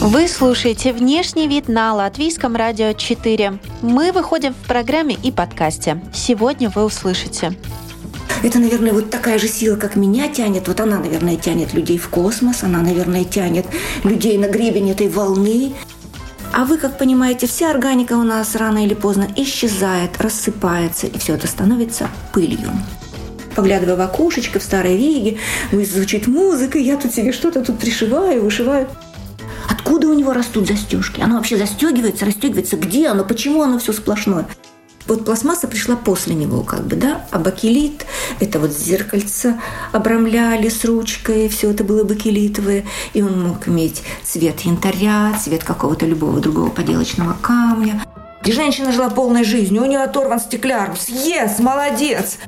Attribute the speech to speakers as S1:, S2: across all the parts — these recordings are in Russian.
S1: Вы слушаете «Внешний вид» на Латвийском радио 4. Мы выходим в программе и подкасте. Сегодня вы услышите
S2: это, наверное, вот такая же сила, как меня тянет. Вот она, наверное, тянет людей в космос, она, наверное, тянет людей на гребень этой волны. А вы, как понимаете, вся органика у нас рано или поздно исчезает, рассыпается, и все это становится пылью поглядывая в окошечко в старой веге, звучит музыка, я тут себе что-то тут пришиваю, вышиваю. Откуда у него растут застежки? Оно вообще застегивается, расстегивается. Где оно? Почему оно все сплошное? Вот пластмасса пришла после него, как бы, да, а бакелит – это вот зеркальце обрамляли с ручкой, все это было бакелитовое, и он мог иметь цвет янтаря, цвет какого-то любого другого поделочного камня. И женщина жила полной жизнью, у нее оторван стеклярус. Ес, молодец!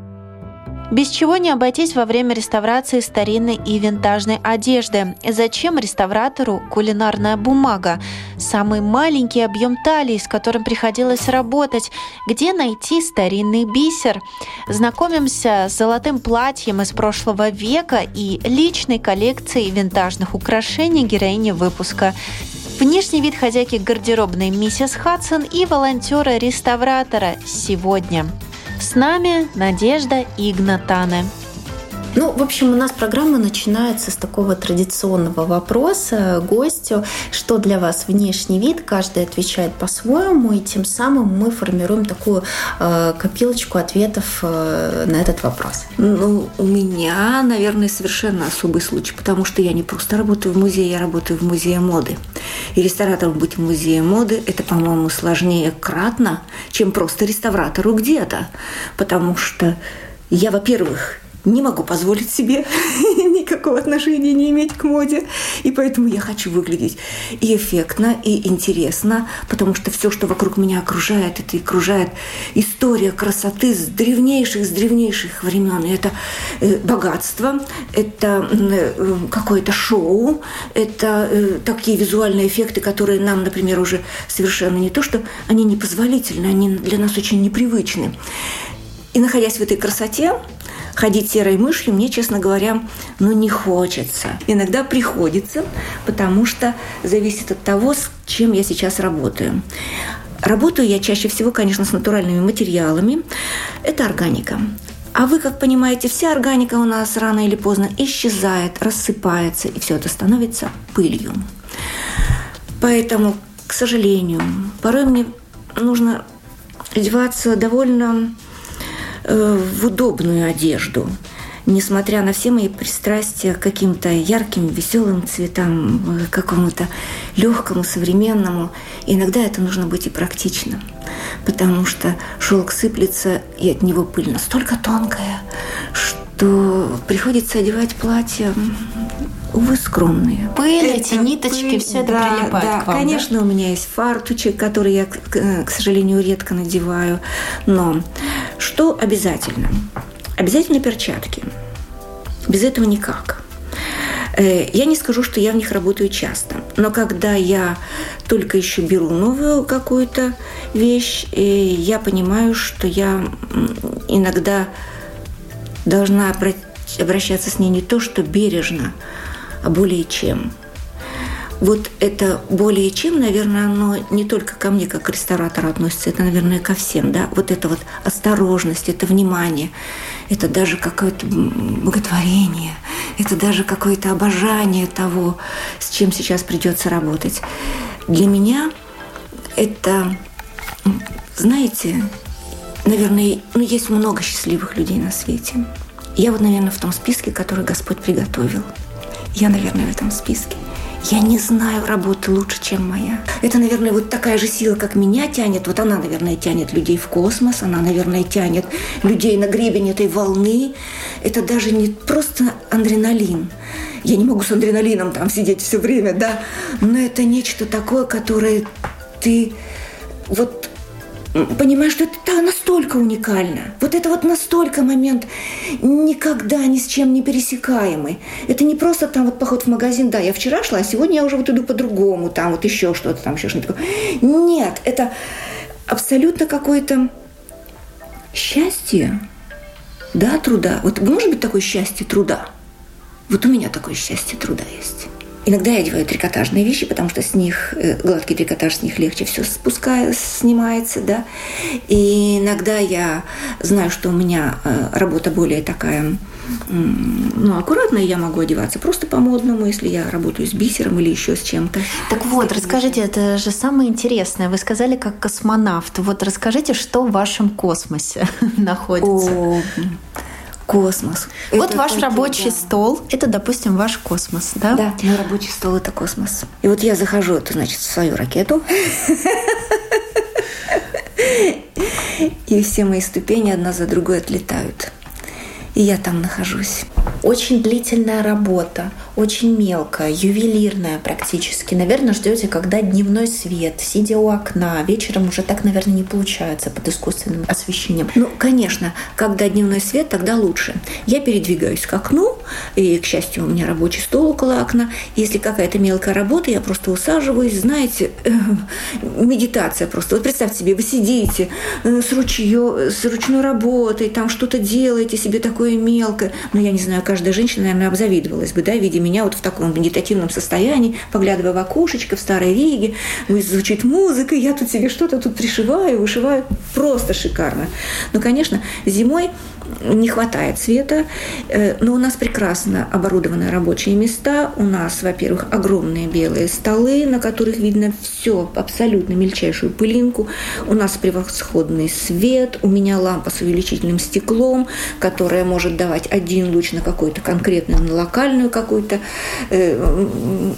S1: Без чего не обойтись во время реставрации старинной и винтажной одежды? Зачем реставратору кулинарная бумага? Самый маленький объем талии, с которым приходилось работать. Где найти старинный бисер? Знакомимся с золотым платьем из прошлого века и личной коллекцией винтажных украшений героини выпуска. Внешний вид хозяйки гардеробной миссис Хадсон и волонтера-реставратора сегодня. С нами Надежда Игнатаны.
S3: Ну, в общем, у нас программа начинается с такого традиционного вопроса гостю, что для вас внешний вид, каждый отвечает по-своему, и тем самым мы формируем такую э, копилочку ответов э, на этот вопрос.
S2: Ну, у меня, наверное, совершенно особый случай, потому что я не просто работаю в музее, я работаю в музее моды. И ресторатором быть в музее моды – это, по-моему, сложнее кратно, чем просто реставратору где-то, потому что я, во-первых, не могу позволить себе никакого отношения не иметь к моде. И поэтому я хочу выглядеть и эффектно, и интересно, потому что все, что вокруг меня окружает, это окружает история красоты с древнейших, с древнейших времен. И это э, богатство, это э, какое-то шоу, это э, такие визуальные эффекты, которые нам, например, уже совершенно не то, что они непозволительны, они для нас очень непривычны. И находясь в этой красоте, ходить серой мышью мне, честно говоря, ну не хочется. Иногда приходится, потому что зависит от того, с чем я сейчас работаю. Работаю я чаще всего, конечно, с натуральными материалами. Это органика. А вы, как понимаете, вся органика у нас рано или поздно исчезает, рассыпается, и все это становится пылью. Поэтому, к сожалению, порой мне нужно одеваться довольно в удобную одежду, несмотря на все мои пристрастия к каким-то ярким, веселым цветам, э, какому-то легкому, современному. Иногда это нужно быть и практичным, потому что шелк сыплется, и от него пыль настолько тонкая, что приходится одевать платье увы, скромные.
S3: Пыль, это эти ниточки, пыль, все это да, прилипает
S2: да,
S3: к вам,
S2: конечно,
S3: да?
S2: у меня есть фартучек, который я, к сожалению, редко надеваю. Но что обязательно? Обязательно перчатки. Без этого никак. Э, я не скажу, что я в них работаю часто, но когда я только еще беру новую какую-то вещь, э, я понимаю, что я иногда должна обращаться с ней не то, что бережно, а более чем. Вот это более чем, наверное, оно не только ко мне, как ресторатору относится, это, наверное, ко всем, да. Вот это вот осторожность, это внимание, это даже какое-то боготворение, это даже какое-то обожание того, с чем сейчас придется работать. Для меня это, знаете, наверное, ну, есть много счастливых людей на свете. Я вот, наверное, в том списке, который Господь приготовил – я, наверное, в этом списке. Я не знаю работы лучше, чем моя. Это, наверное, вот такая же сила, как меня тянет. Вот она, наверное, тянет людей в космос, она, наверное, тянет людей на гребень этой волны. Это даже не просто адреналин. Я не могу с адреналином там сидеть все время, да, но это нечто такое, которое ты вот понимаешь, что это настолько уникально. Вот это вот настолько момент никогда ни с чем не пересекаемый. Это не просто там вот поход в магазин, да, я вчера шла, а сегодня я уже вот иду по-другому, там вот еще что-то, там еще что-то такое. Нет, это абсолютно какое-то счастье, да, труда. Вот может быть такое счастье труда? Вот у меня такое счастье труда есть. Иногда я одеваю трикотажные вещи, потому что с них э, гладкий трикотаж, с них легче все спуская, снимается, да. И иногда я знаю, что у меня э, работа более такая ну, аккуратная, я могу одеваться просто по-модному, если я работаю с бисером или еще с чем-то.
S3: Так вот, расскажите, это же самое интересное. Вы сказали, как космонавт. Вот расскажите, что в вашем космосе находится. О,
S2: космос.
S3: Вот это ваш рабочий да. стол, это, допустим, ваш космос, да?
S2: Да, мой рабочий стол – это космос. И вот я захожу, это значит, в свою ракету, и все мои ступени одна за другой отлетают и я там нахожусь.
S3: Очень длительная работа, очень мелкая, ювелирная практически. Наверное, ждете, когда дневной свет, сидя у окна. Вечером уже так, наверное, не получается под искусственным освещением.
S2: Ну, конечно, когда дневной свет, тогда лучше. Я передвигаюсь к окну, и, к счастью, у меня рабочий стол около окна. Если какая-то мелкая работа, я просто усаживаюсь, знаете, э, медитация просто. Вот представьте себе, вы сидите э, с, ручьё, с ручной работой, там что-то делаете себе такое мелкое. Ну, я не знаю, каждая женщина, наверное, обзавидовалась бы, да, видя меня вот в таком медитативном состоянии, поглядывая в окошечко в Старой Риге, звучит музыка, я тут себе что-то тут пришиваю, вышиваю. Просто шикарно. Но, конечно, зимой не хватает света, э, но у нас прекрасно оборудованы рабочие места. У нас, во-первых, огромные белые столы, на которых видно все, абсолютно мельчайшую пылинку. У нас превосходный свет. У меня лампа с увеличительным стеклом, которая может давать один луч на какое-то конкретное, на локальную какое-то э,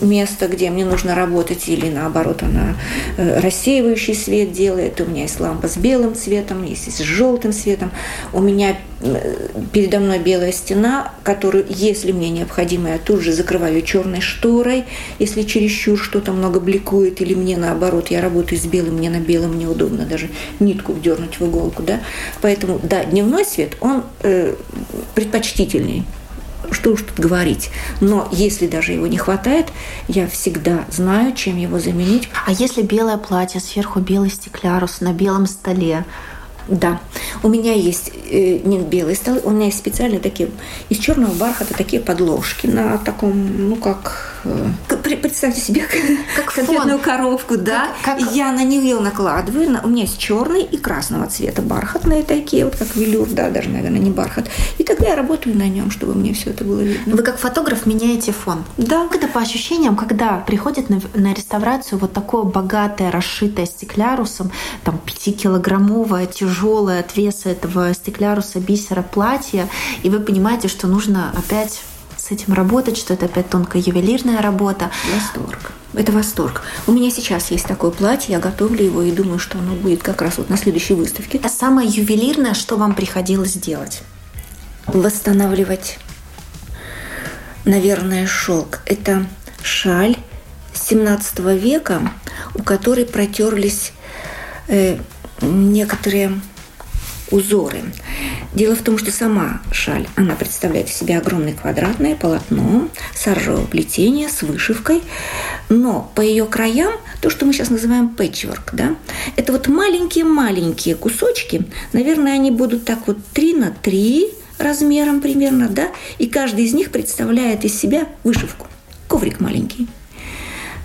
S2: место, где мне нужно работать, или наоборот, она э, рассеивающий свет делает. У меня есть лампа с белым цветом, есть с желтым цветом. У меня передо мной белая стена, которую, если мне необходимо, я тут же закрываю черной шторой, если чересчур что-то много бликует, или мне наоборот, я работаю с белым, мне на белом неудобно даже нитку вдернуть в иголку, да. Поэтому, да, дневной свет, он э, предпочтительней что уж тут говорить. Но если даже его не хватает, я всегда знаю, чем его заменить.
S3: А если белое платье, сверху белый стеклярус на белом столе,
S2: да, у меня есть э, не белые столы, у меня есть специальные такие из черного бархата такие подложки на таком, ну как представьте себе как конфетную фон. коровку, да. Как, как... Я на нее накладываю. У меня есть черный и красного цвета бархатные такие, вот как велюр, да, даже, наверное, не бархат. И тогда я работаю на нем, чтобы мне все это было видно.
S3: Вы как фотограф меняете фон.
S2: Да.
S3: Как это по ощущениям, когда приходит на, на реставрацию вот такое богатое, расшитое стеклярусом, там пятикилограммовое, тяжелое от веса этого стекляруса, бисера платье, и вы понимаете, что нужно опять с этим работать, что это опять тонкая ювелирная работа.
S2: Восторг. Это восторг. У меня сейчас есть такое платье, я готовлю его и думаю, что оно будет как раз вот на следующей выставке.
S3: А самое ювелирное, что вам приходилось делать?
S2: Восстанавливать, наверное, шелк. Это шаль 17 века, у которой протерлись э, некоторые узоры. Дело в том, что сама шаль, она представляет из себя огромное квадратное полотно саржевого плетения с вышивкой, но по ее краям то, что мы сейчас называем пэтчворк, да, это вот маленькие-маленькие кусочки, наверное, они будут так вот 3 на 3 размером примерно, да, и каждый из них представляет из себя вышивку, коврик маленький,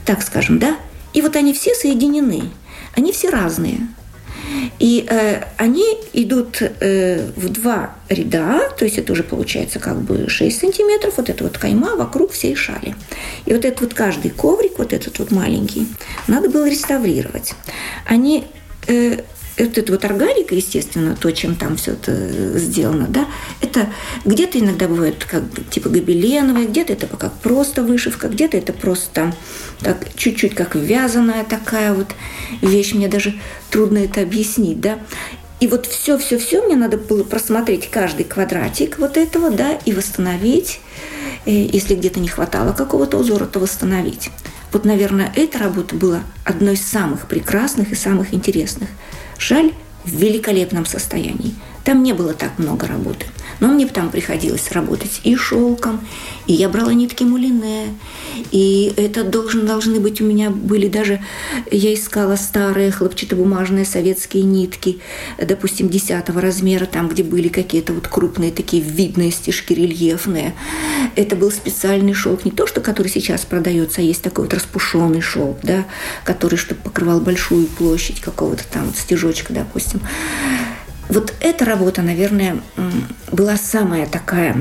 S2: так скажем, да, и вот они все соединены, они все разные – и э, они идут э, в два ряда, то есть это уже получается как бы 6 сантиметров, вот эта вот кайма вокруг всей шали. И вот этот вот каждый коврик, вот этот вот маленький, надо было реставрировать. Они э, эта вот органика, естественно, то, чем там все это сделано, да, это где-то иногда бывает как типа гобеленовая, где-то это как просто вышивка, где-то это просто так чуть-чуть как вязаная такая вот вещь. Мне даже трудно это объяснить, да. И вот все-все-все мне надо было просмотреть каждый квадратик вот этого, да, и восстановить. Э, если где-то не хватало какого-то узора, то восстановить. Вот, наверное, эта работа была одной из самых прекрасных и самых интересных. Жаль, в великолепном состоянии. Там не было так много работы. Но мне там приходилось работать и шелком, и я брала нитки мулине, и это должен, должны быть у меня были даже, я искала старые хлопчатобумажные советские нитки, допустим, десятого размера, там, где были какие-то вот крупные такие видные стежки рельефные. Это был специальный шелк, не то, что который сейчас продается, а есть такой вот распушенный шелк, да, который, чтобы покрывал большую площадь какого-то там стежочка, допустим. Вот эта работа, наверное, была самая такая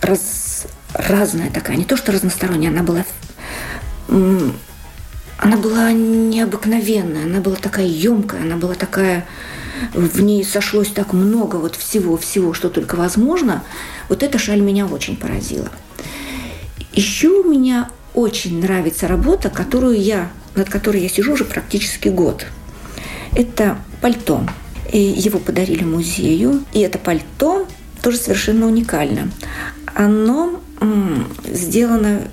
S2: раз, разная такая, не то что разносторонняя, она была она была необыкновенная, она была такая емкая, она была такая, в ней сошлось так много вот всего-всего, что только возможно. Вот эта шаль меня очень поразила. Еще у меня очень нравится работа, которую я, над которой я сижу уже практически год. Это пальто. И его подарили музею. И это пальто тоже совершенно уникально. Оно сделано,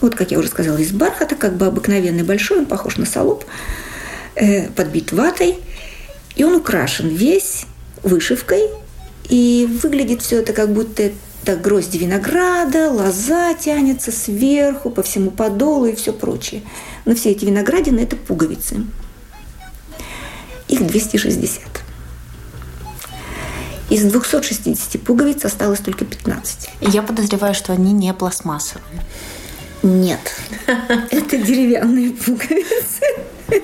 S2: вот как я уже сказала, из бархата, как бы обыкновенный большой, он похож на солоб, э, подбит ватой, и он украшен весь вышивкой, и выглядит все это как будто это грозди винограда, лоза тянется сверху по всему подолу и все прочее. Но все эти виноградины – это пуговицы. Их 260. Из 260 пуговиц осталось только 15.
S3: Я подозреваю, что они не пластмассовые.
S2: Нет, это деревянные пуговицы,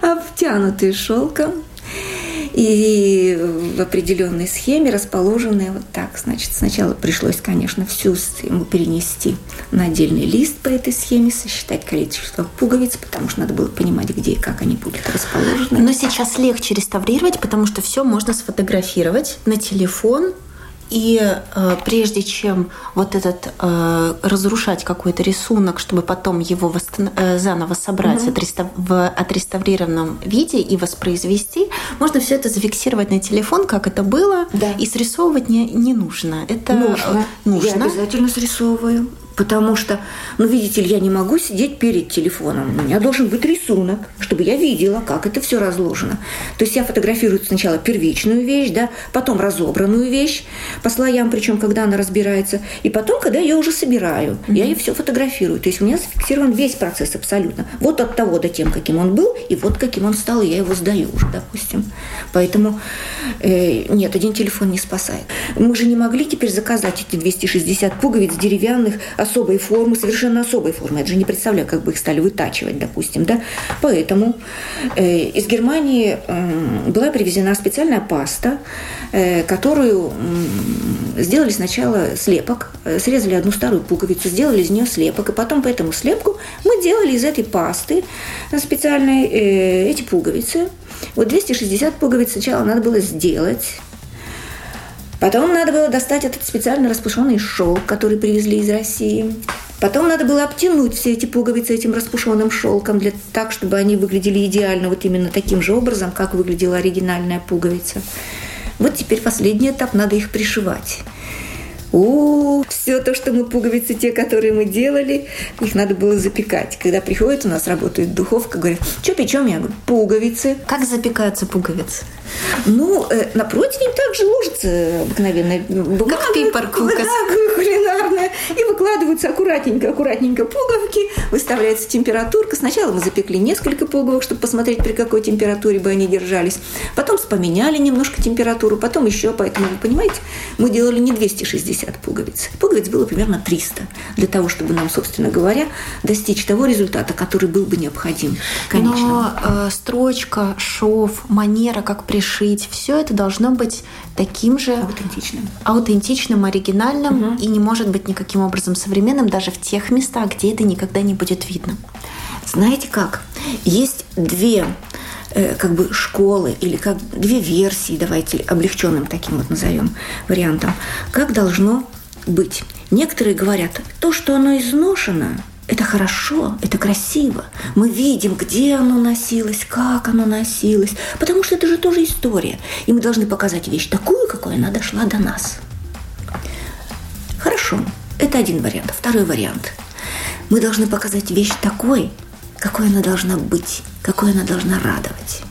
S2: обтянутые шелком и в определенной схеме расположенные вот так. Значит, сначала пришлось, конечно, всю ему перенести на отдельный лист по этой схеме, сосчитать количество пуговиц, потому что надо было понимать, где и как они будут расположены.
S3: Но сейчас легче реставрировать, потому что все можно сфотографировать на телефон, и э, прежде чем вот этот э, разрушать какой-то рисунок, чтобы потом его восстан... э, заново собрать угу. отреставр... в отреставрированном виде и воспроизвести, можно все это зафиксировать на телефон, как это было, да. и срисовывать не, не нужно. Это
S2: нужно. нужно. Я обязательно срисовываю. Потому что, ну, видите ли, я не могу сидеть перед телефоном. У меня должен быть рисунок, чтобы я видела, как это все разложено. То есть я фотографирую сначала первичную вещь, да, потом разобранную вещь по слоям, причем когда она разбирается, и потом, когда я уже собираю, mm-hmm. я ее все фотографирую. То есть у меня зафиксирован весь процесс абсолютно. Вот от того до тем, каким он был, и вот каким он стал, и я его сдаю уже, допустим. Поэтому э, нет, один телефон не спасает. Мы же не могли теперь заказать эти 260 пуговиц деревянных, особой формы, совершенно особой формы. Я даже не представляю, как бы их стали вытачивать, допустим. Да? Поэтому э, из Германии э, была привезена специальная паста, э, которую э, сделали сначала слепок, э, срезали одну старую пуговицу, сделали из нее слепок, и потом по этому слепку мы делали из этой пасты специальной э, эти пуговицы. Вот 260 пуговиц сначала надо было сделать, Потом надо было достать этот специально распушенный шелк, который привезли из России. Потом надо было обтянуть все эти пуговицы этим распушенным шелком, для, так, чтобы они выглядели идеально вот именно таким же образом, как выглядела оригинальная пуговица. Вот теперь последний этап, надо их пришивать. О, все то, что мы пуговицы, те, которые мы делали, их надо было запекать. Когда приходит, у нас работает духовка, говорят, что печем? Я говорю, пуговицы.
S3: Как запекаются пуговицы?
S2: Ну, э, на противень также ложится обыкновенная
S3: бумага. Как пипаркулка.
S2: Да, кулинарная. И выкладываются аккуратненько-аккуратненько пуговки, выставляется температурка. Сначала мы запекли несколько пуговок, чтобы посмотреть, при какой температуре бы они держались. Потом поменяли немножко температуру, потом еще. Поэтому, вы понимаете, мы делали не 260 50 пуговиц. Пуговиц было примерно 300 для того, чтобы нам, собственно говоря, достичь того результата, который был бы необходим. Конечно.
S3: Но э, строчка, шов, манера, как пришить, все это должно быть таким же
S2: аутентичным,
S3: аутентичным оригинальным угу. и не может быть никаким образом современным даже в тех местах, где это никогда не будет видно.
S2: Знаете как? Есть две как бы школы или как две версии, давайте облегченным таким вот назовем вариантом, как должно быть. Некоторые говорят, то, что оно изношено, это хорошо, это красиво. Мы видим, где оно носилось, как оно носилось. Потому что это же тоже история. И мы должны показать вещь такую, какой она дошла до нас. Хорошо, это один вариант. Второй вариант. Мы должны показать вещь такой, какой она должна быть, какой она должна радовать.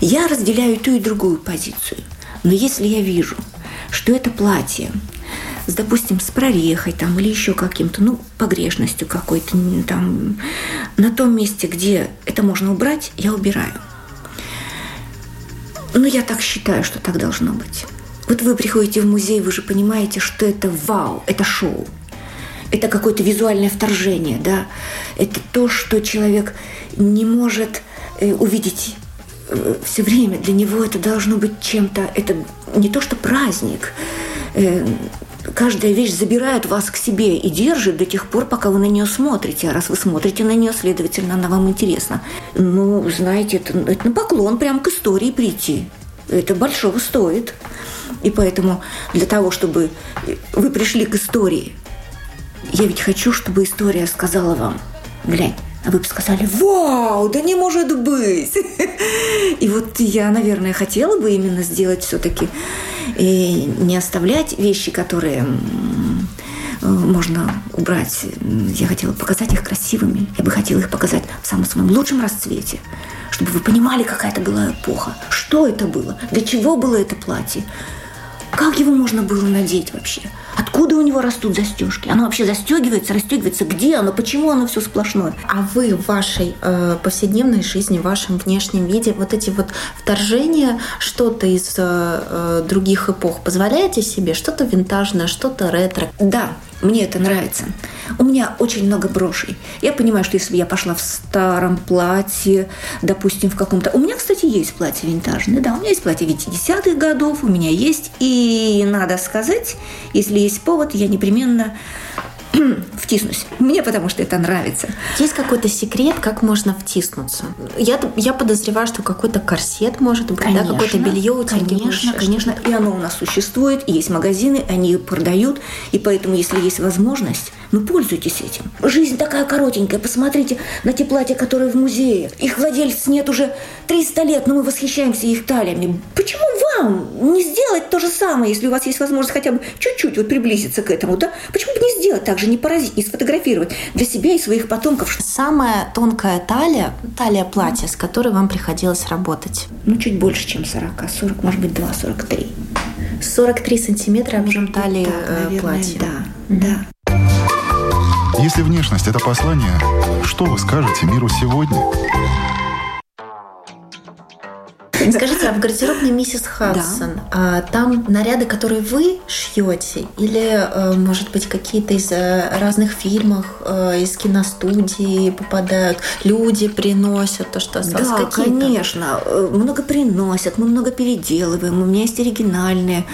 S2: Я разделяю ту и другую позицию. Но если я вижу, что это платье с, допустим, с прорехой там, или еще каким-то, ну, погрешностью какой-то, там, на том месте, где это можно убрать, я убираю. Но я так считаю, что так должно быть. Вот вы приходите в музей, вы же понимаете, что это вау, это шоу. Это какое-то визуальное вторжение, да. Это то, что человек не может э, увидеть э, все время. Для него это должно быть чем-то, это не то что праздник. Э, каждая вещь забирает вас к себе и держит до тех пор, пока вы на нее смотрите. А раз вы смотрите на нее, следовательно, она вам интересна. Ну, знаете, это, это на поклон прям к истории прийти. Это большого стоит. И поэтому для того, чтобы вы пришли к истории, я ведь хочу, чтобы история сказала вам, глянь, а вы бы сказали, вау, да не может быть. И вот я, наверное, хотела бы именно сделать все-таки и не оставлять вещи, которые можно убрать. Я хотела показать их красивыми. Я бы хотела их показать в самом своем лучшем расцвете, чтобы вы понимали, какая это была эпоха, что это было, для чего было это платье, как его можно было надеть вообще? Откуда у него растут застежки? Оно вообще застегивается, расстегивается? Где оно? Почему оно все сплошное?
S3: А вы в вашей э, повседневной жизни, в вашем внешнем виде, вот эти вот вторжения, что-то из э, э других эпох позволяете себе? Что-то винтажное, что-то ретро?
S2: Да, мне это нравится. У меня очень много брошей. Я понимаю, что если бы я пошла в старом платье, допустим, в каком-то... У меня, кстати, есть платье винтажное, да, у меня есть платье 50-х годов, у меня есть. И надо сказать, если есть повод, я непременно втиснусь. Мне потому что это нравится.
S3: Есть какой-то секрет, как можно втиснуться? Я, я подозреваю, что какой-то корсет может быть, конечно, да, какое-то белье
S2: утягивающее. Конечно, конечно. И оно у нас существует, и есть магазины, они продают, и поэтому, если есть возможность, ну, пользуйтесь этим. Жизнь такая коротенькая. Посмотрите на те платья, которые в музее. Их владельцев нет уже 300 лет, но мы восхищаемся их талиями. Почему вам не сделать то же самое, если у вас есть возможность хотя бы чуть-чуть вот приблизиться к этому, да? Почему бы не сделать так же, не поразить, не сфотографировать для себя и своих потомков?
S3: Самая тонкая талия, талия платья, с которой вам приходилось работать?
S2: Ну, чуть больше, чем 40. 40, может быть, 2, 43.
S3: 43 сантиметра объем талии да, э, наверное, платья.
S2: Да, да.
S4: Если внешность – это послание, что вы скажете миру сегодня?
S3: Скажите, а в гардеробной миссис Хадсон да. там наряды, которые вы шьете, или, э, может быть, какие-то из э, разных фильмов, э, из киностудии попадают, люди приносят то, что осталось?
S2: Да, конечно, много приносят, мы много переделываем. У меня есть оригинальные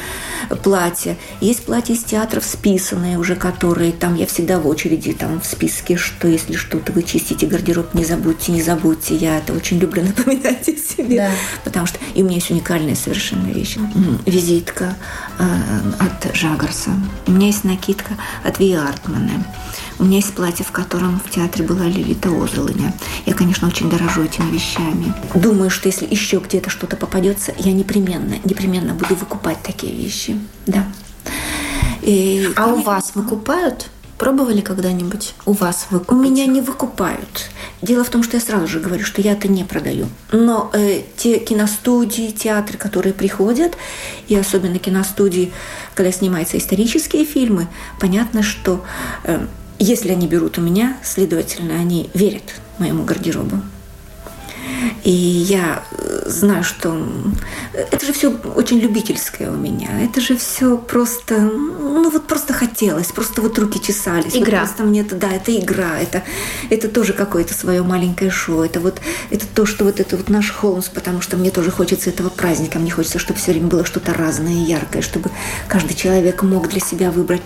S2: платья, есть платья из театров списанные уже, которые там я всегда в очереди там в списке, что если что-то вы чистите гардероб, не забудьте, не забудьте. Я это очень люблю напоминать о себе. Да потому что и у меня есть уникальная совершенно вещь. Визитка э, от Жагарса. У меня есть накидка от Ви Артмана. У меня есть платье, в котором в театре была Лилита Озолыня. Я, конечно, очень дорожу этими вещами. Думаю, что если еще где-то что-то попадется, я непременно, непременно буду выкупать такие вещи. Да.
S3: И, а у вас выкупают? Пробовали когда-нибудь? У вас выкупить?
S2: У меня не выкупают. Дело в том, что я сразу же говорю, что я это не продаю. Но э, те киностудии, театры, которые приходят, и особенно киностудии, когда снимаются исторические фильмы, понятно, что э, если они берут у меня, следовательно, они верят моему гардеробу. И я э, знаю, что это же все очень любительское у меня. Это же все просто, ну вот просто хотелось, просто вот руки чесались.
S3: Игра.
S2: Вот просто мне это, да, это игра, это, это тоже какое-то свое маленькое шоу. Это вот это то, что вот это вот наш Холмс, потому что мне тоже хочется этого праздника. Мне хочется, чтобы все время было что-то разное и яркое, чтобы каждый человек мог для себя выбрать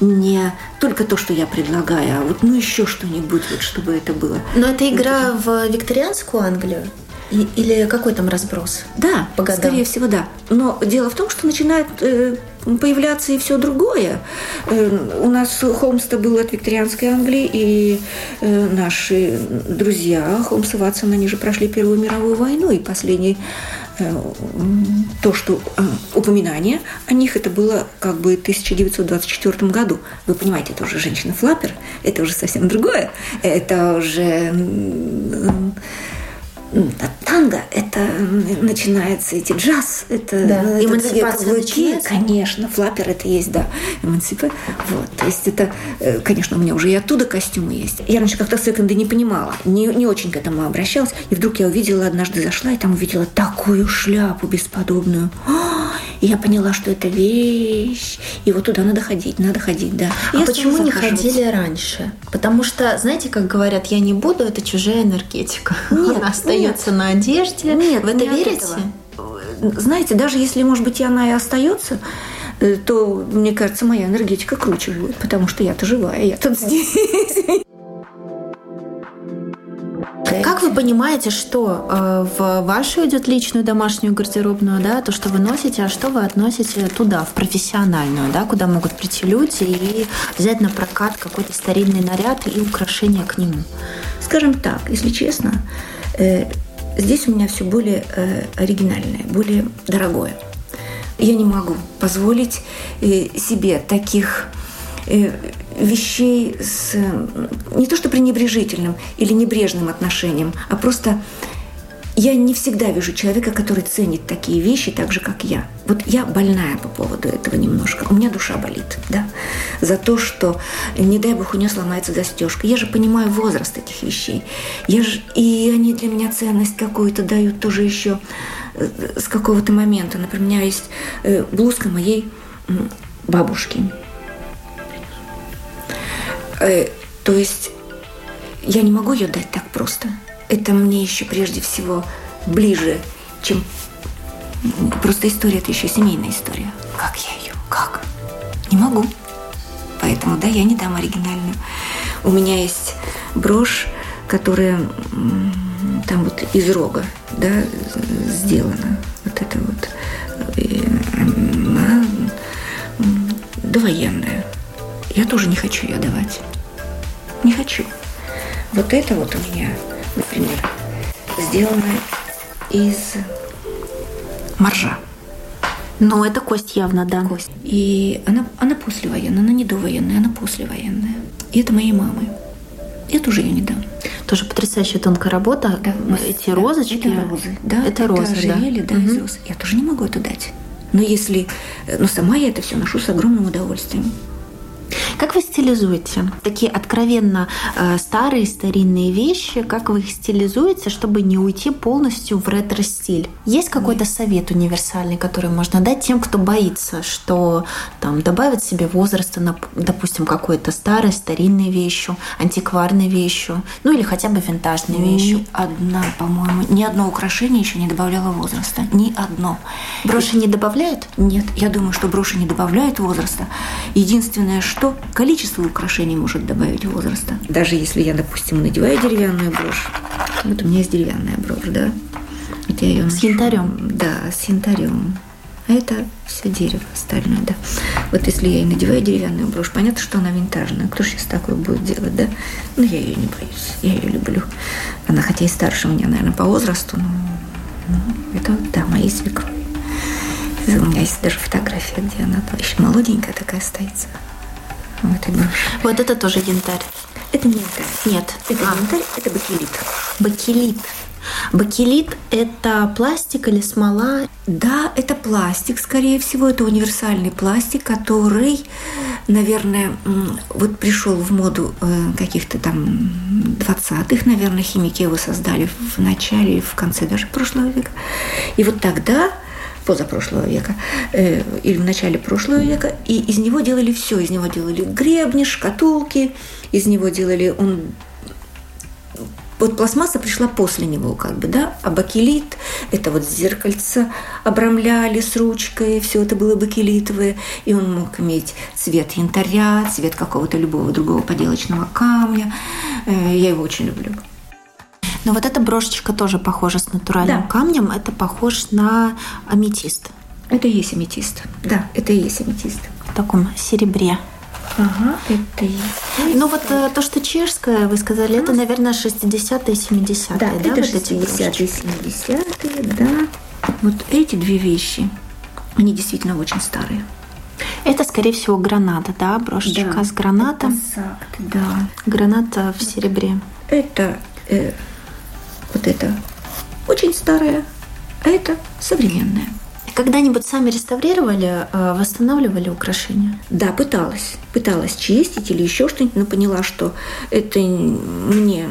S2: не только то, что я предлагаю, а вот ну еще что-нибудь, вот, чтобы это было.
S3: Но это игра в викторианскую Англию? И, или какой там разброс?
S2: Да, по годам? скорее всего, да. Но дело в том, что начинает э, появляться и все другое. Э, у нас Холмс-то был от викторианской Англии, и э, наши друзья Холмс и Ватсон, они же прошли Первую мировую войну, и последний то, что э, упоминание о них, это было как бы в 1924 году. Вы понимаете, это уже женщина-флаппер, это уже совсем другое. Это уже танго, это начинается эти джаз, это,
S3: да.
S2: это
S3: эмансипация начинается?
S2: Конечно, флаппер это есть, да, эмансипация. Вот, то есть это, э, конечно, у меня уже и оттуда костюмы есть. Я раньше как-то секонды не понимала, не, не очень к этому обращалась, и вдруг я увидела, однажды зашла, и там увидела такую шляпу бесподобную. И я поняла, что это вещь, и вот туда надо ходить, надо ходить, да.
S3: А
S2: я
S3: почему не ходили раньше? Потому что, знаете, как говорят, я не буду, это чужая энергетика.
S2: Нет,
S3: Она остается на одежде.
S2: Нет,
S3: в это
S2: не
S3: верите?
S2: Знаете, даже если, может быть, и она и остается, э, то, мне кажется, моя энергетика круче будет, потому что я-то живая, я тут здесь.
S3: Как вы понимаете, что э, в вашу идет личную домашнюю гардеробную, да, то, что вы носите, а что вы относите туда, в профессиональную, да, куда могут прийти люди и взять на прокат какой-то старинный наряд и украшения к нему?
S2: Скажем так, если честно, здесь у меня все более э, оригинальное, более дорогое. Я не могу позволить э, себе таких э, вещей с не то что пренебрежительным или небрежным отношением, а просто я не всегда вижу человека, который ценит такие вещи так же, как я. Вот я больная по поводу этого немножко. У меня душа болит, да, за то, что, не дай бог, у нее сломается застежка. Я же понимаю возраст этих вещей. Я же, и они для меня ценность какую-то дают тоже еще э, с какого-то момента. Например, у меня есть э, блузка моей бабушки. Э, то есть я не могу ее дать так просто. Это мне еще прежде всего ближе, чем просто история, это еще семейная история. Как я ее? Как? Не могу. Поэтому, да, я не дам оригинальную. У меня есть брошь, которая там вот из рога, да, сделана. Вот это вот. Она довоенная. Я тоже не хочу ее давать. Не хочу. Вот это вот у меня, например, сделано из моржа.
S3: Но это кость явно, да.
S2: Кость. И она, она послевоенная, она не довоенная, она послевоенная. И это моей мамы. Я тоже ее не дам.
S3: Тоже потрясающая тонкая работа.
S2: Да,
S3: Эти да, розочки.
S2: Это розы. Да,
S3: это, это розы,
S2: ожерелье, да, да угу. из роз. Я тоже не могу это дать. Но если... Но сама я это все ношу с огромным удовольствием.
S3: Как вы стилизуете такие откровенно э, старые старинные вещи? Как вы их стилизуете, чтобы не уйти полностью в ретро-стиль? Есть какой-то совет универсальный, который можно дать тем, кто боится, что там добавить себе возраста, допустим, какой-то старой старинной вещью, антикварной вещью, ну или хотя бы винтажной вещью?
S2: Ни одна, по-моему, ни одно украшение еще не добавляло возраста. Ни одно.
S3: Броши не добавляют?
S2: Нет, я думаю, что броши не добавляют возраста. Единственное, что количество украшений может добавить возраста. Даже если я, допустим, надеваю деревянную брошь, вот у меня есть деревянная брошь, да,
S3: вот я ее с янтарем.
S2: Да, с янтарем. А это все дерево остальное, да. Вот если я и надеваю деревянную брошь, понятно, что она винтажная. Кто сейчас такое будет делать, да? Но я ее не боюсь, я ее люблю. Она хотя и старше меня, наверное, по возрасту, но ну, это, да, моей свекрови. У меня есть даже фотография, где она еще молоденькая такая остается в этой броши.
S3: Вот это тоже янтарь.
S2: Это не янтарь.
S3: Нет.
S2: Это а. янтарь, это бакелит.
S3: Бакелит. Бакелит – это пластик или смола?
S2: Да, это пластик, скорее всего. Это универсальный пластик, который, наверное, вот пришел в моду э, каких-то там 20-х, наверное, химики его создали в начале, в конце даже прошлого века. И вот тогда позапрошлого века э, или в начале прошлого века, и из него делали все. Из него делали гребни, шкатулки, из него делали он вот пластмасса пришла после него, как бы, да, а бакелит – это вот зеркальце обрамляли с ручкой, все это было бакелитовое, и он мог иметь цвет янтаря, цвет какого-то любого другого поделочного камня. Э, я его очень люблю.
S3: Но вот эта брошечка тоже похожа с натуральным да. камнем. Это похож на аметист.
S2: Это и есть аметист. Да, это и есть аметист.
S3: В таком серебре.
S2: Ага, это и есть.
S3: Ну вот э, то, что чешское, вы сказали, это, наверное, 60-е, 70-е,
S2: да? Да, это вот 60-е, 70-е, да. Вот эти две вещи, они действительно очень старые.
S3: Это, скорее всего, граната, да, брошечка да, с гранатом.
S2: Это сакт, да.
S3: Граната в серебре.
S2: Это э, вот это очень старое, а это современное.
S3: Когда-нибудь сами реставрировали, э, восстанавливали украшения?
S2: Да, пыталась. Пыталась чистить или еще что-нибудь, но поняла, что это мне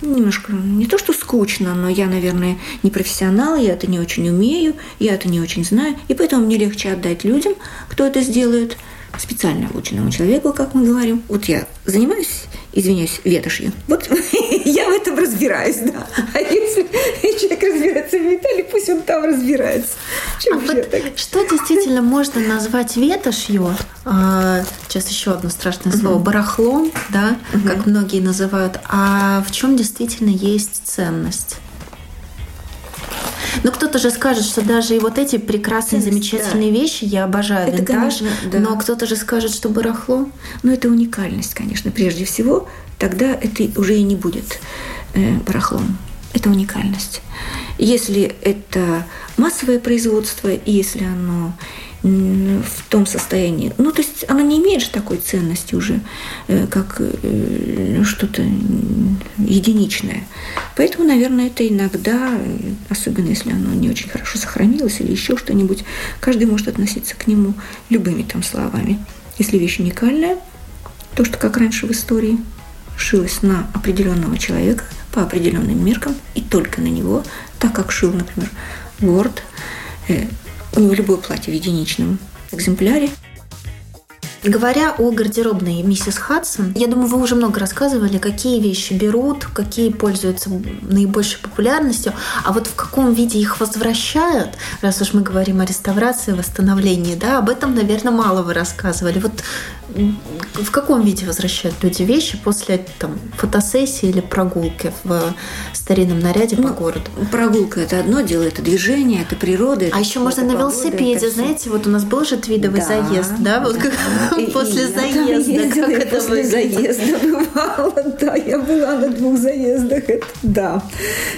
S2: немножко не то, что скучно, но я, наверное, не профессионал, я это не очень умею, я это не очень знаю, и поэтому мне легче отдать людям, кто это сделает – специально обученному человеку, как мы говорим. Вот я занимаюсь, извиняюсь, ветошью. Вот разбираюсь, да. А если человек разбирается в металле, пусть он там разбирается.
S3: а вот так? Что действительно можно назвать ветошью? А, сейчас еще одно страшное слово. Угу. Барахлом, да, угу. как многие называют. А в чем действительно есть ценность? Но кто-то же скажет, что даже и вот эти прекрасные, замечательные да. вещи, я обожаю это, винтаж, конечно, да. но кто-то же скажет, что барахло.
S2: Ну, это уникальность, конечно, прежде всего. Тогда это уже и не будет барахлом. Это уникальность. Если это массовое производство, и если оно в том состоянии. Ну, то есть она не имеет же такой ценности уже, э, как э, что-то единичное. Поэтому, наверное, это иногда, особенно если оно не очень хорошо сохранилось или еще что-нибудь, каждый может относиться к нему любыми там словами. Если вещь уникальная, то, что как раньше в истории шилось на определенного человека по определенным меркам и только на него, так как шил, например, лорд, э, у него любое платье в единичном экземпляре.
S3: Говоря о гардеробной миссис Хадсон, я думаю, вы уже много рассказывали, какие вещи берут, какие пользуются наибольшей популярностью, а вот в каком виде их возвращают, раз уж мы говорим о реставрации, восстановлении, да, об этом, наверное, мало вы рассказывали. Вот в каком виде возвращают люди вещи после там, фотосессии или прогулки в старинном наряде ну, по городу?
S2: Прогулка – это одно дело, это движение, это природа.
S3: Это а еще можно на велосипеде, знаете, вот у нас был же твидовый да, заезд, да, вот как после заезда, как это
S2: После заезда бывало, да, я была на двух заездах, да,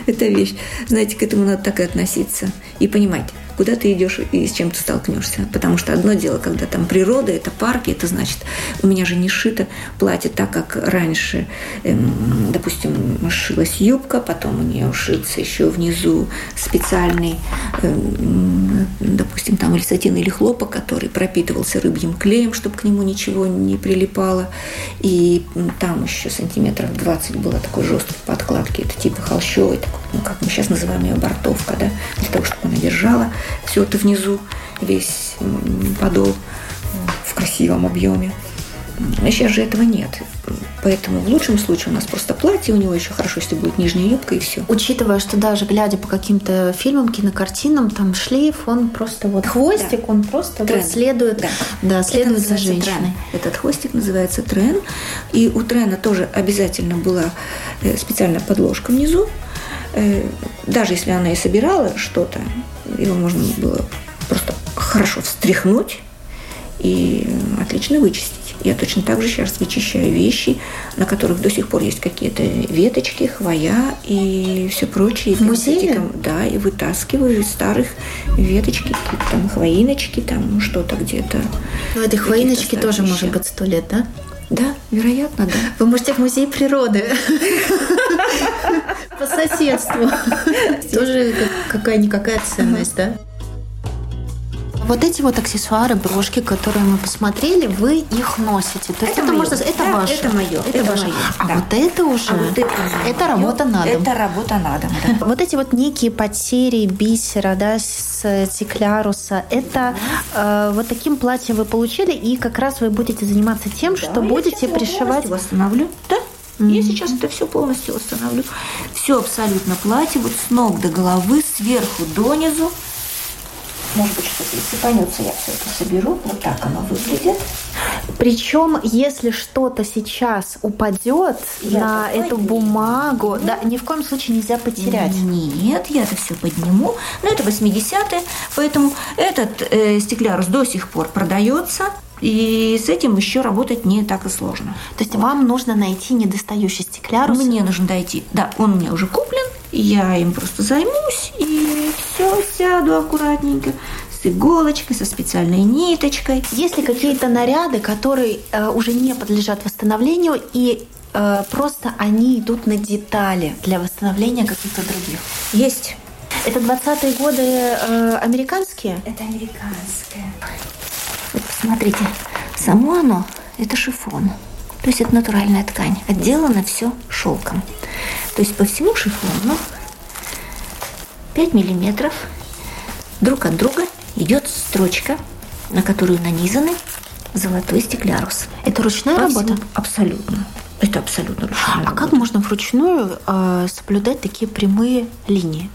S2: это вещь. Знаете, к этому надо так и относиться. И понимать, куда ты идешь и с чем ты столкнешься. Потому что одно дело, когда там природа, это парки, это значит, у меня же не шито платье так, как раньше, эм, допустим, шилась юбка, потом у нее шился еще внизу специальный, эм, допустим, там или сатин, или хлопок, который пропитывался рыбьим клеем, чтобы к нему ничего не прилипало. И там еще сантиметров 20 было такой жесткой подкладки, это типа холщовой, такой, ну, как мы сейчас называем ее бортовка, да, для того, чтобы она держала все это внизу, весь подол в красивом объеме. А сейчас же этого нет. Поэтому в лучшем случае у нас просто платье, у него еще хорошо, если будет нижняя юбка и все.
S3: Учитывая, что даже глядя по каким-то фильмам, кинокартинам, там шлейф, он просто вот хвостик, да. он просто вот следует, да. Да, следует за женщиной. Трен.
S2: Этот хвостик называется трен. И у трена тоже обязательно была э, специальная подложка внизу. Э, даже если она и собирала что-то, его можно было просто хорошо встряхнуть и отлично вычистить. Я точно так же сейчас вычищаю вещи, на которых до сих пор есть какие-то веточки, хвоя и все прочее.
S3: В музее?
S2: Да, и вытаскиваю из старых веточки, там хвоиночки, там что-то где-то.
S3: Ну, этой хвоиночки тоже может быть сто лет, да?
S2: Да, вероятно, да.
S3: Вы можете в музей природы. По соседству. Тоже какая-никакая ценность, да? Вот эти вот аксессуары, брошки, которые мы посмотрели, вы их носите.
S2: То есть это, это можно это да, ваше.
S3: Это мое.
S2: Это, это
S3: ваше. Мое, а да. вот это уже. А вот это, это работа на дом.
S2: Это работа на дом. Да.
S3: Вот эти вот некие потери бисера, да, с тикляруса, это э, вот таким платьем вы получили, и как раз вы будете заниматься тем, да, что будете пришивать.
S2: Восстановлю. Да. Mm-hmm. Я сейчас это все полностью восстановлю. Все абсолютно платье, вот с ног до головы, сверху донизу. Может быть, что-то сыпанется, я все это соберу. Вот так оно выглядит.
S3: Причем, если что-то сейчас упадет я на эту бумагу, да, ни в коем случае нельзя потерять.
S2: Нет, я это все подниму. Но это 80-е, поэтому этот э, стеклярус до сих пор продается. И с этим еще работать не так и сложно.
S3: То есть вам нужно найти недостающий стеклярус?
S2: Мне нужно дойти. Да, он у меня уже куплен. Я им просто займусь и все, сяду аккуратненько с иголочкой, со специальной ниточкой.
S3: Есть ли какие-то наряды, которые э, уже не подлежат восстановлению и э, просто они идут на детали для восстановления каких-то других?
S2: Есть.
S3: Это 20-е годы э, американские?
S2: Это американское. Вот посмотрите, само оно – это шифон. То есть это натуральная ткань. Отделано все шелком. То есть по всему шифону 5 миллиметров друг от друга идет строчка, на которую нанизаны золотой стеклярус.
S3: Это ручная
S2: По
S3: работа?
S2: всему- Абсолютно. Это абсолютно ручная
S3: А
S2: работа.
S3: как можно вручную э, соблюдать такие прямые линии?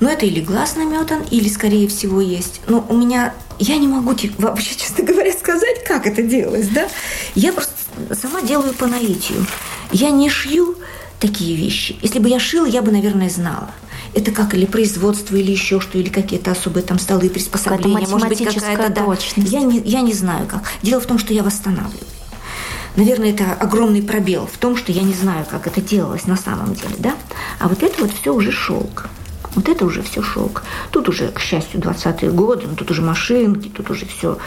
S2: Ну, это или глаз наметан, или, скорее всего, есть. Но у меня... Я не могу те- вообще, честно говоря, сказать, как это делалось, да? Я просто сама делаю по наитию. Я не шью такие вещи. Если бы я шила, я бы, наверное, знала. Это как или производство, или еще что, или какие-то особые там столы, приспособления. Может быть, какая-то... да.
S3: точность.
S2: Я не, я не знаю как. Дело в том, что я восстанавливаю. Наверное, это огромный пробел в том, что я не знаю, как это делалось на самом деле, да? А вот это вот все уже шелк. Вот это уже все шелк. Тут уже, к счастью, 20-е годы, ну, тут уже машинки, тут уже все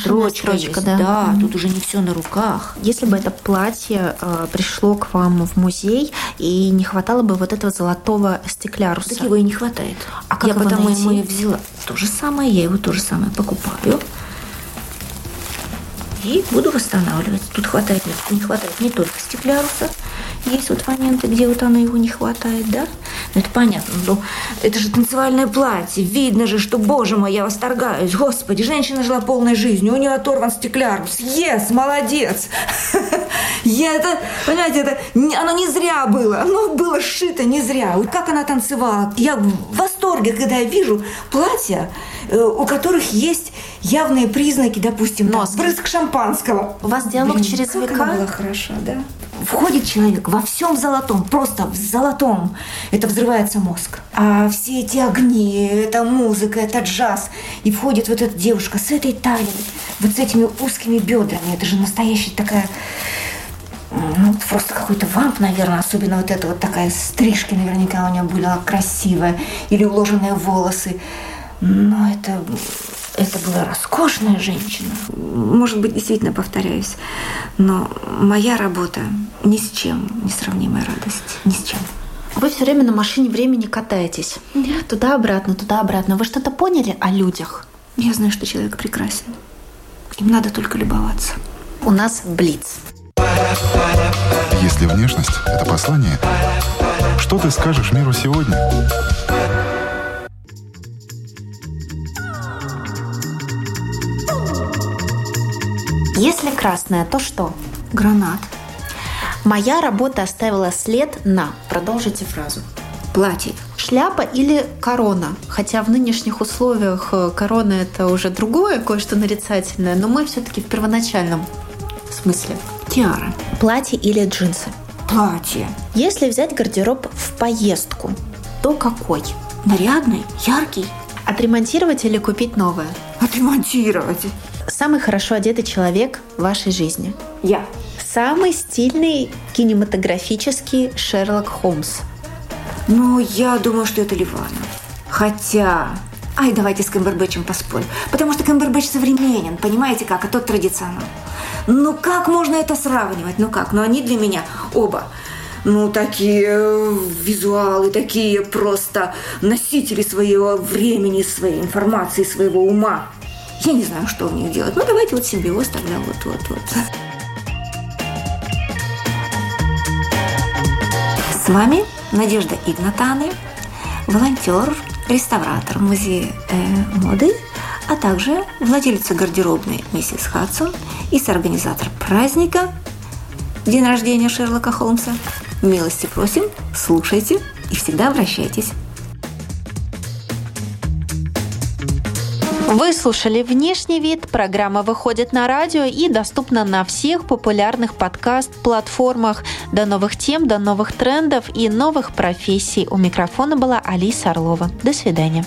S2: строчка,
S3: строчка,
S2: есть,
S3: да.
S2: да,
S3: Мгм.
S2: тут уже не все на руках.
S3: Если бы это платье э, пришло к вам в музей и не хватало бы вот этого золотого стекляруса,
S2: Так его и не хватает.
S3: А как
S2: я
S3: его
S2: потому
S3: найти?
S2: и взяла то же самое, я его то же самое покупаю. И буду восстанавливать. Тут хватает, не- хватает не только стекляруса. Есть вот моменты, где вот оно его не хватает, да? Ну, это понятно. Ну, это же танцевальное платье. Видно же, что, боже мой, я восторгаюсь. Господи, женщина жила полной жизнью. У нее оторван стеклярус. Ес, молодец. Я это, понимаете, это, оно не зря было. Оно было сшито не зря. Как она танцевала. Я восторге, когда я вижу платья, э, у которых есть явные признаки, допустим,
S3: Нос.
S2: брызг шампанского.
S3: У вас диалог
S2: Блин,
S3: через
S2: как
S3: века?
S2: она была хороша, да? Входит человек во всем золотом, просто в золотом. Это взрывается мозг. А все эти огни, эта музыка, это джаз. И входит вот эта девушка с этой талией, вот с этими узкими бедрами. Это же настоящая такая ну, просто какой-то вамп, наверное, особенно вот эта вот такая стрижки наверняка у нее была красивая, или уложенные волосы. Но это, это была роскошная женщина. Может быть, действительно повторяюсь, но моя работа ни с чем не сравнимая радость, ни с чем.
S3: вы все время на машине времени катаетесь. Туда-обратно, туда-обратно. Вы что-то поняли о людях?
S2: Я знаю, что человек прекрасен. Им надо только любоваться.
S3: У нас Блиц.
S4: Если внешность – это послание, что ты скажешь миру сегодня?
S3: Если красное, то что?
S2: Гранат,
S3: Моя работа оставила след на. Продолжите фразу.
S2: платье,
S3: Шляпа или корона? Хотя в нынешних условиях э, корона это уже другое, кое-что нарицательное, но мы все-таки в первоначальном смысле.
S2: Тиара,
S3: Платье или джинсы?
S2: платье.
S3: Если взять гардероб в поездку, то какой?
S2: Нарядный, яркий.
S3: Отремонтировать или купить новое?
S2: Отремонтировать.
S3: Самый хорошо одетый человек в вашей жизни.
S2: Я.
S3: Самый стильный кинематографический Шерлок Холмс.
S2: Ну, я думаю, что это Ливана. Хотя... Ай, давайте с Камбербэтчем поспорим. Потому что Камбербэтч современен, понимаете как, а тот традиционал. Ну, как можно это сравнивать? Ну как? Ну, они для меня оба ну, такие э, визуалы, такие просто носители своего времени, своей информации, своего ума. Я не знаю, что у них делать. Ну, давайте вот симбиоз тогда вот-вот-вот. С вами Надежда Игнатаны, волонтер, реставратор музея э, моды, а также владелица гардеробной миссис Хадсон и соорганизатор праздника День рождения Шерлока Холмса. Милости просим, слушайте и всегда обращайтесь.
S1: Вы слушали «Внешний вид». Программа выходит на радио и доступна на всех популярных подкаст-платформах. До новых тем, до новых трендов и новых профессий. У микрофона была Алиса Орлова. До свидания.